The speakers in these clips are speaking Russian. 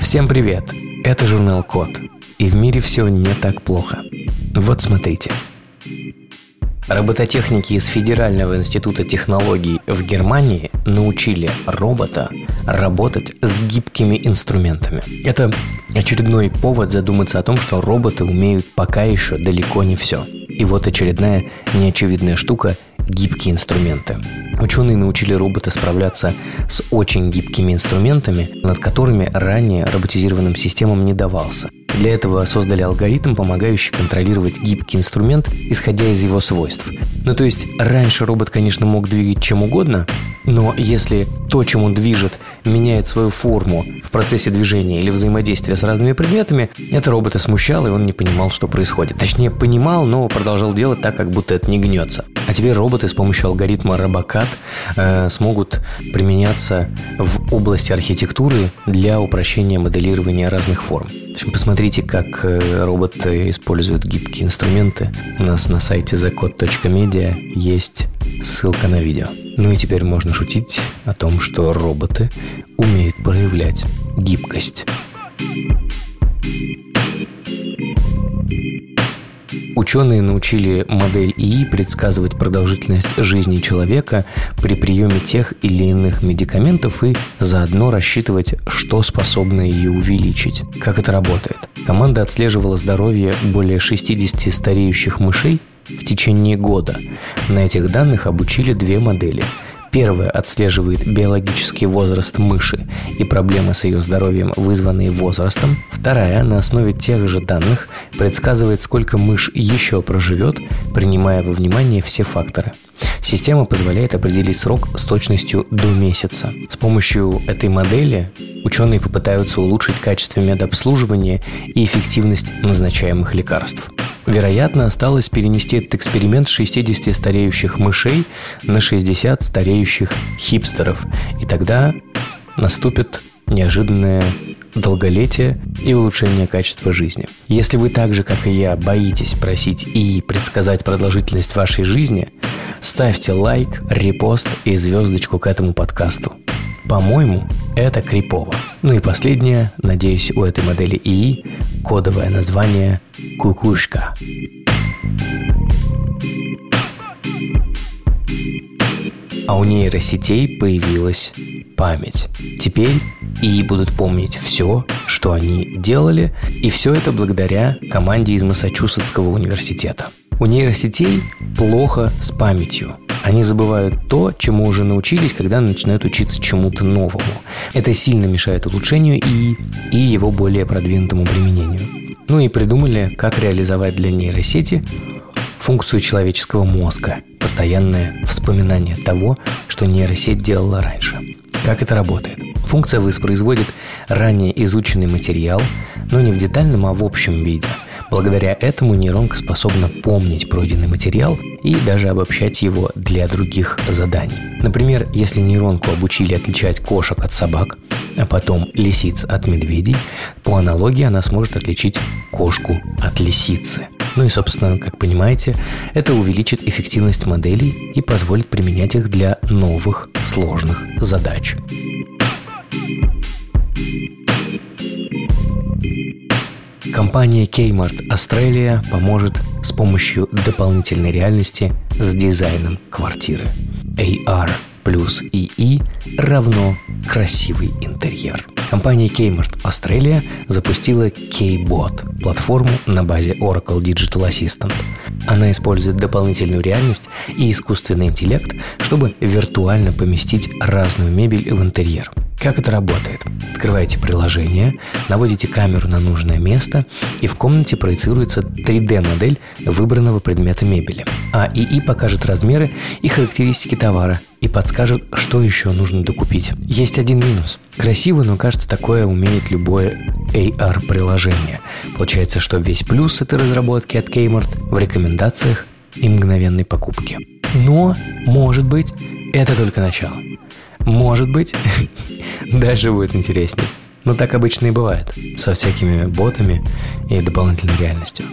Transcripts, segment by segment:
Всем привет! Это журнал Код. И в мире все не так плохо. Вот смотрите. Робототехники из Федерального института технологий в Германии научили робота работать с гибкими инструментами. Это очередной повод задуматься о том, что роботы умеют пока еще далеко не все. И вот очередная неочевидная штука гибкие инструменты. Ученые научили робота справляться с очень гибкими инструментами, над которыми ранее роботизированным системам не давался. Для этого создали алгоритм, помогающий контролировать гибкий инструмент, исходя из его свойств. Ну то есть раньше робот, конечно, мог двигать чем угодно, но если то, чем он движет, меняет свою форму в процессе движения или взаимодействия с разными предметами, это робота смущало, и он не понимал, что происходит. Точнее, понимал, но продолжал делать так, как будто это не гнется. А теперь роботы с помощью алгоритма Robocat э, смогут применяться в области архитектуры для упрощения моделирования разных форм. Посмотрите, как э, роботы используют гибкие инструменты. У нас на сайте thecode.media есть ссылка на видео. Ну и теперь можно шутить о том, что роботы умеют проявлять гибкость. Ученые научили модель ИИ предсказывать продолжительность жизни человека при приеме тех или иных медикаментов и заодно рассчитывать, что способно ее увеличить. Как это работает? Команда отслеживала здоровье более 60 стареющих мышей в течение года. На этих данных обучили две модели – Первая отслеживает биологический возраст мыши и проблемы с ее здоровьем, вызванные возрастом. Вторая, на основе тех же данных, предсказывает, сколько мышь еще проживет, принимая во внимание все факторы. Система позволяет определить срок с точностью до месяца. С помощью этой модели ученые попытаются улучшить качество медобслуживания и эффективность назначаемых лекарств. Вероятно, осталось перенести этот эксперимент с 60 стареющих мышей на 60 стареющих хипстеров. И тогда наступит неожиданное долголетие и улучшение качества жизни. Если вы так же, как и я, боитесь просить и предсказать продолжительность вашей жизни, ставьте лайк, репост и звездочку к этому подкасту. По-моему, это крипово. Ну и последнее, надеюсь, у этой модели ИИ кодовое название «Кукушка». А у нейросетей появилась память. Теперь ИИ будут помнить все, что они делали, и все это благодаря команде из Массачусетского университета. У нейросетей плохо с памятью – они забывают то, чему уже научились, когда начинают учиться чему-то новому. Это сильно мешает улучшению и, и его более продвинутому применению. Ну и придумали, как реализовать для нейросети функцию человеческого мозга, постоянное вспоминание того, что нейросеть делала раньше. Как это работает? Функция воспроизводит ранее изученный материал, но не в детальном, а в общем виде – Благодаря этому нейронка способна помнить пройденный материал и даже обобщать его для других заданий. Например, если нейронку обучили отличать кошек от собак, а потом лисиц от медведей, по аналогии она сможет отличить кошку от лисицы. Ну и, собственно, как понимаете, это увеличит эффективность моделей и позволит применять их для новых сложных задач. Компания Kmart Australia поможет с помощью дополнительной реальности с дизайном квартиры. AR плюс EE равно красивый интерьер. Компания Kmart Australia запустила K-Bot – платформу на базе Oracle Digital Assistant. Она использует дополнительную реальность и искусственный интеллект, чтобы виртуально поместить разную мебель в интерьер – как это работает? Открываете приложение, наводите камеру на нужное место, и в комнате проецируется 3D-модель выбранного предмета мебели. А ИИ покажет размеры и характеристики товара и подскажет, что еще нужно докупить. Есть один минус. Красиво, но кажется, такое умеет любое AR-приложение. Получается, что весь плюс этой разработки от Kmart в рекомендациях и мгновенной покупке. Но, может быть, это только начало. Может быть, даже будет интереснее. Но так обычно и бывает, со всякими ботами и дополнительной реальностью.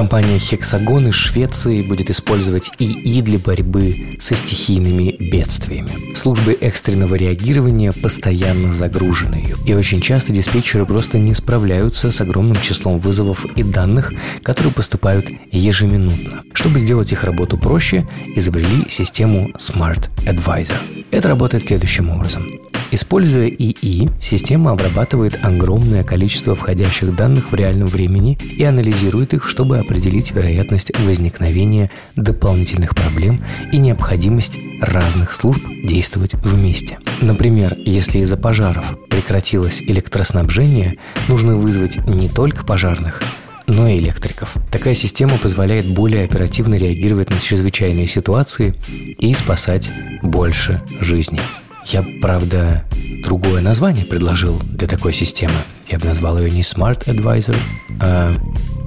Компания Hexagon из Швеции будет использовать ИИ для борьбы со стихийными бедствиями. Службы экстренного реагирования постоянно загружены, и очень часто диспетчеры просто не справляются с огромным числом вызовов и данных, которые поступают ежеминутно. Чтобы сделать их работу проще, изобрели систему Smart Advisor. Это работает следующим образом. Используя ИИ, система обрабатывает огромное количество входящих данных в реальном времени и анализирует их, чтобы определить вероятность возникновения дополнительных проблем и необходимость разных служб действовать вместе. Например, если из-за пожаров прекратилось электроснабжение, нужно вызвать не только пожарных, но и электриков. Такая система позволяет более оперативно реагировать на чрезвычайные ситуации и спасать больше жизней. Я, правда, другое название предложил для такой системы. Я бы назвал ее не Smart Advisor, а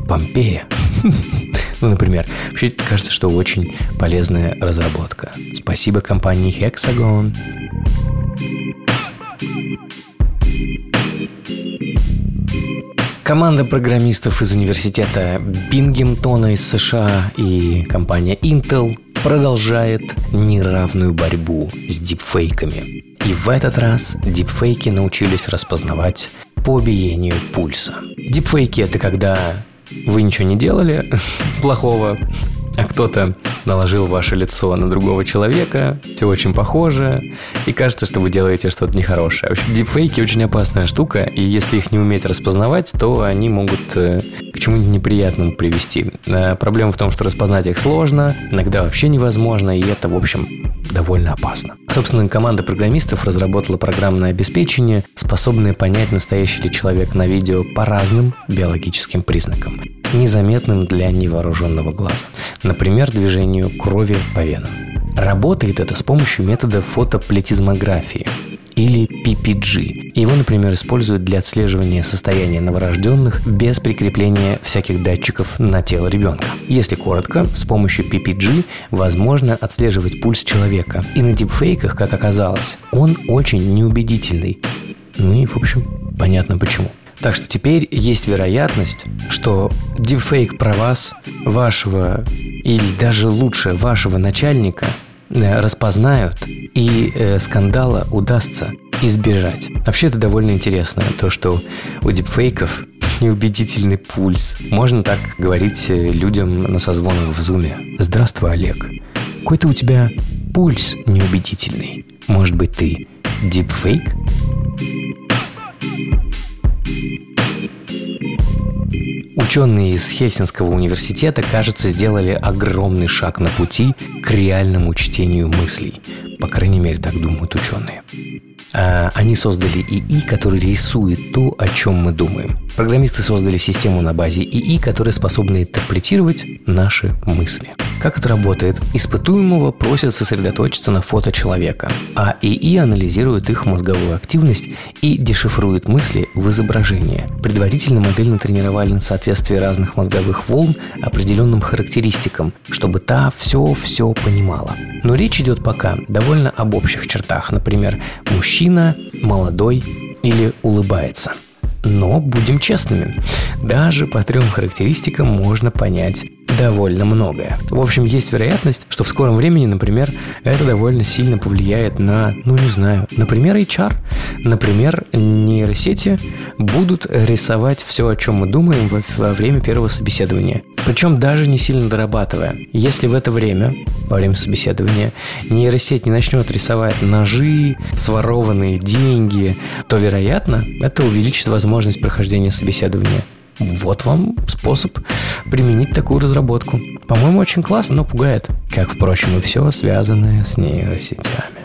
Помпея. ну, например. Вообще, кажется, что очень полезная разработка. Спасибо компании Hexagon. Команда программистов из университета Бингемтона из США и компания Intel продолжает неравную борьбу с дипфейками. И в этот раз дипфейки научились распознавать по биению пульса. Дипфейки – это когда вы ничего не делали плохого, а кто-то наложил ваше лицо на другого человека, все очень похоже, и кажется, что вы делаете что-то нехорошее. В общем, дипфейки очень опасная штука, и если их не уметь распознавать, то они могут э, к чему-нибудь неприятному привести. Э, проблема в том, что распознать их сложно, иногда вообще невозможно, и это, в общем, довольно опасно. Собственно, команда программистов разработала программное обеспечение, способное понять, настоящий ли человек на видео по разным биологическим признакам незаметным для невооруженного глаза. Например, движению крови по венам. Работает это с помощью метода фотоплетизмографии или PPG. Его, например, используют для отслеживания состояния новорожденных без прикрепления всяких датчиков на тело ребенка. Если коротко, с помощью PPG возможно отслеживать пульс человека. И на дипфейках, как оказалось, он очень неубедительный. Ну и, в общем, понятно почему. Так что теперь есть вероятность, что дипфейк про вас, вашего или даже лучше вашего начальника э, распознают и э, скандала удастся избежать. Вообще это довольно интересно, то, что у дипфейков неубедительный пульс. Можно так говорить э, людям на созвонах в зуме. Здравствуй, Олег. Какой-то у тебя пульс неубедительный. Может быть, ты дипфейк? Ученые из Хельсинского университета, кажется, сделали огромный шаг на пути к реальному чтению мыслей. По крайней мере, так думают ученые. А, они создали ИИ, который рисует то, о чем мы думаем. Программисты создали систему на базе ИИ, которая способна интерпретировать наши мысли. Как это работает? Испытуемого просят сосредоточиться на фото человека, а ИИ анализирует их мозговую активность и дешифрует мысли в изображение. Предварительно модель натренировали на соответствие разных мозговых волн определенным характеристикам, чтобы та все-все понимала. Но речь идет пока довольно об общих чертах. Например, мужчина, молодой или улыбается. Но будем честными, даже по трем характеристикам можно понять довольно многое. В общем, есть вероятность, что в скором времени, например, это довольно сильно повлияет на, ну не знаю, например, HR. Например, нейросети будут рисовать все, о чем мы думаем во, во время первого собеседования. Причем даже не сильно дорабатывая. Если в это время, во время собеседования, нейросеть не начнет рисовать ножи, сворованные деньги, то, вероятно, это увеличит возможность прохождения собеседования. Вот вам способ применить такую разработку. По-моему, очень классно, но пугает. Как, впрочем, и все связанное с нейросетями.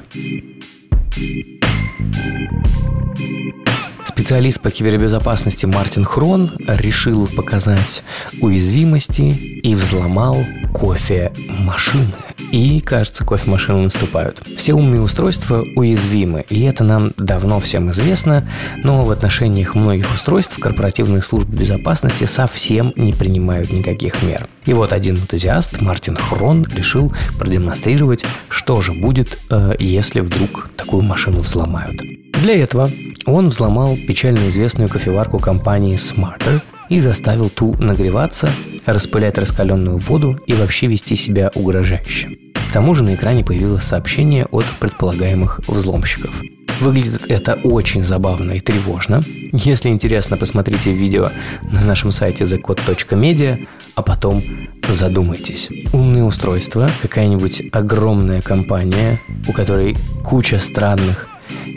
Специалист по кибербезопасности Мартин Хрон решил показать уязвимости и взломал кофе-машины. И, кажется, кофемашины наступают. Все умные устройства уязвимы, и это нам давно всем известно, но в отношениях многих устройств корпоративные службы безопасности совсем не принимают никаких мер. И вот один энтузиаст, Мартин Хрон, решил продемонстрировать, что же будет, э, если вдруг такую машину взломают. Для этого он взломал печально известную кофеварку компании Smarter и заставил ту нагреваться, распылять раскаленную воду и вообще вести себя угрожающе. К тому же на экране появилось сообщение от предполагаемых взломщиков. Выглядит это очень забавно и тревожно. Если интересно, посмотрите видео на нашем сайте thecode.media, а потом задумайтесь. Умные устройства, какая-нибудь огромная компания, у которой куча странных,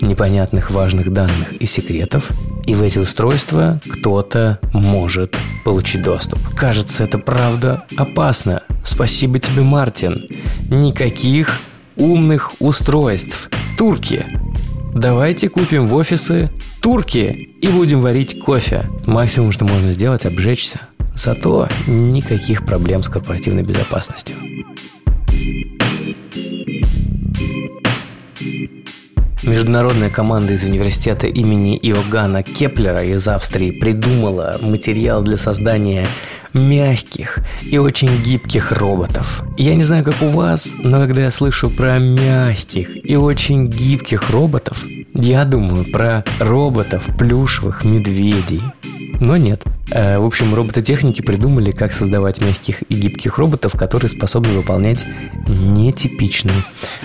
непонятных важных данных и секретов, и в эти устройства кто-то может получить доступ. Кажется, это правда опасно. Спасибо тебе, Мартин. Никаких умных устройств. Турки. Давайте купим в офисы турки и будем варить кофе. Максимум, что можно сделать, обжечься. Зато никаких проблем с корпоративной безопасностью. Международная команда из университета имени Иоганна Кеплера из Австрии придумала материал для создания мягких и очень гибких роботов. Я не знаю, как у вас, но когда я слышу про мягких и очень гибких роботов, я думаю про роботов плюшевых медведей. Но нет. Э, в общем, робототехники придумали, как создавать мягких и гибких роботов, которые способны выполнять нетипичные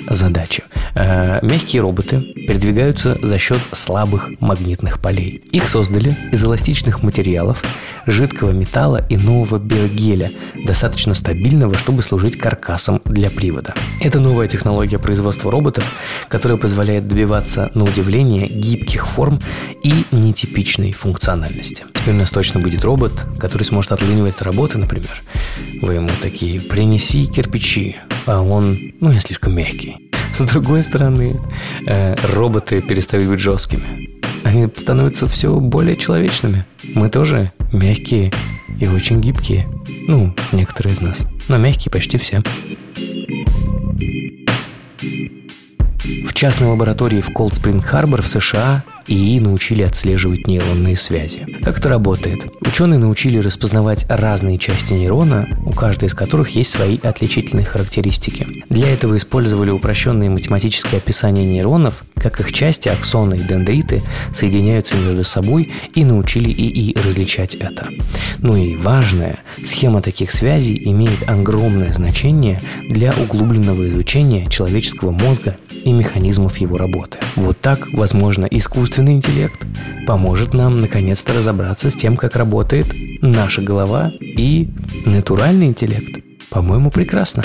задачи. Э, мягкие роботы передвигаются за счет слабых магнитных полей. Их создали из эластичных материалов, жидкого металла и нового биогеля, достаточно стабильного, чтобы служить каркасом для привода. Это новая технология производства роботов, которая позволяет добиваться, на удивление, гибких форм и нетипичной функциональности. Теперь у нас точно будет робот, который сможет отлынивать работы, например. Вы ему такие «принеси кирпичи», а он, ну, я слишком мягкий. С другой стороны, э, роботы перестают быть жесткими. Они становятся все более человечными. Мы тоже мягкие и очень гибкие. Ну, некоторые из нас. Но мягкие почти все. В частной лаборатории в Cold Spring Harbor в США ИИ научили отслеживать нейронные связи. Как это работает? Ученые научили распознавать разные части нейрона, у каждой из которых есть свои отличительные характеристики. Для этого использовали упрощенные математические описания нейронов, как их части, аксоны и дендриты, соединяются между собой и научили ИИ различать это. Ну и важное, схема таких связей имеет огромное значение для углубленного изучения человеческого мозга и механизмов его работы. Вот так, возможно, искусственный интеллект поможет нам наконец-то разобраться с тем, как работает наша голова и натуральный интеллект. По-моему, прекрасно.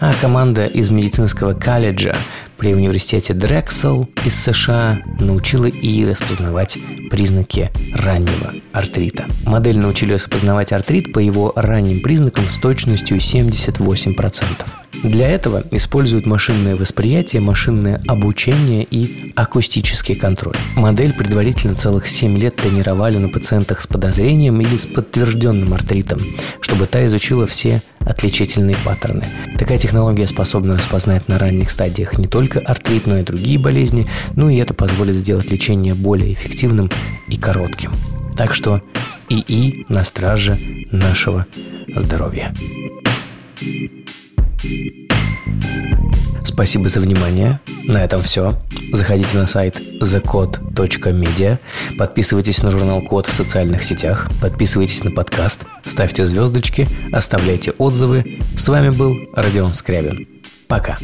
А команда из медицинского колледжа при университете Дрексел из США научила ИИ распознавать признаки раннего артрита. Модель научили распознавать артрит по его ранним признакам с точностью 78%. Для этого используют машинное восприятие, машинное обучение и акустический контроль. Модель предварительно целых 7 лет тренировали на пациентах с подозрением или с подтвержденным артритом, чтобы та изучила все отличительные паттерны. Такая технология способна распознать на ранних стадиях не только артрит, но и другие болезни, ну и это позволит сделать лечение более эффективным и коротким. Так что ИИ на страже нашего здоровья. Спасибо за внимание. На этом все. Заходите на сайт thecode.media, подписывайтесь на журнал Код в социальных сетях, подписывайтесь на подкаст, ставьте звездочки, оставляйте отзывы. С вами был Родион Скрябин. Пока.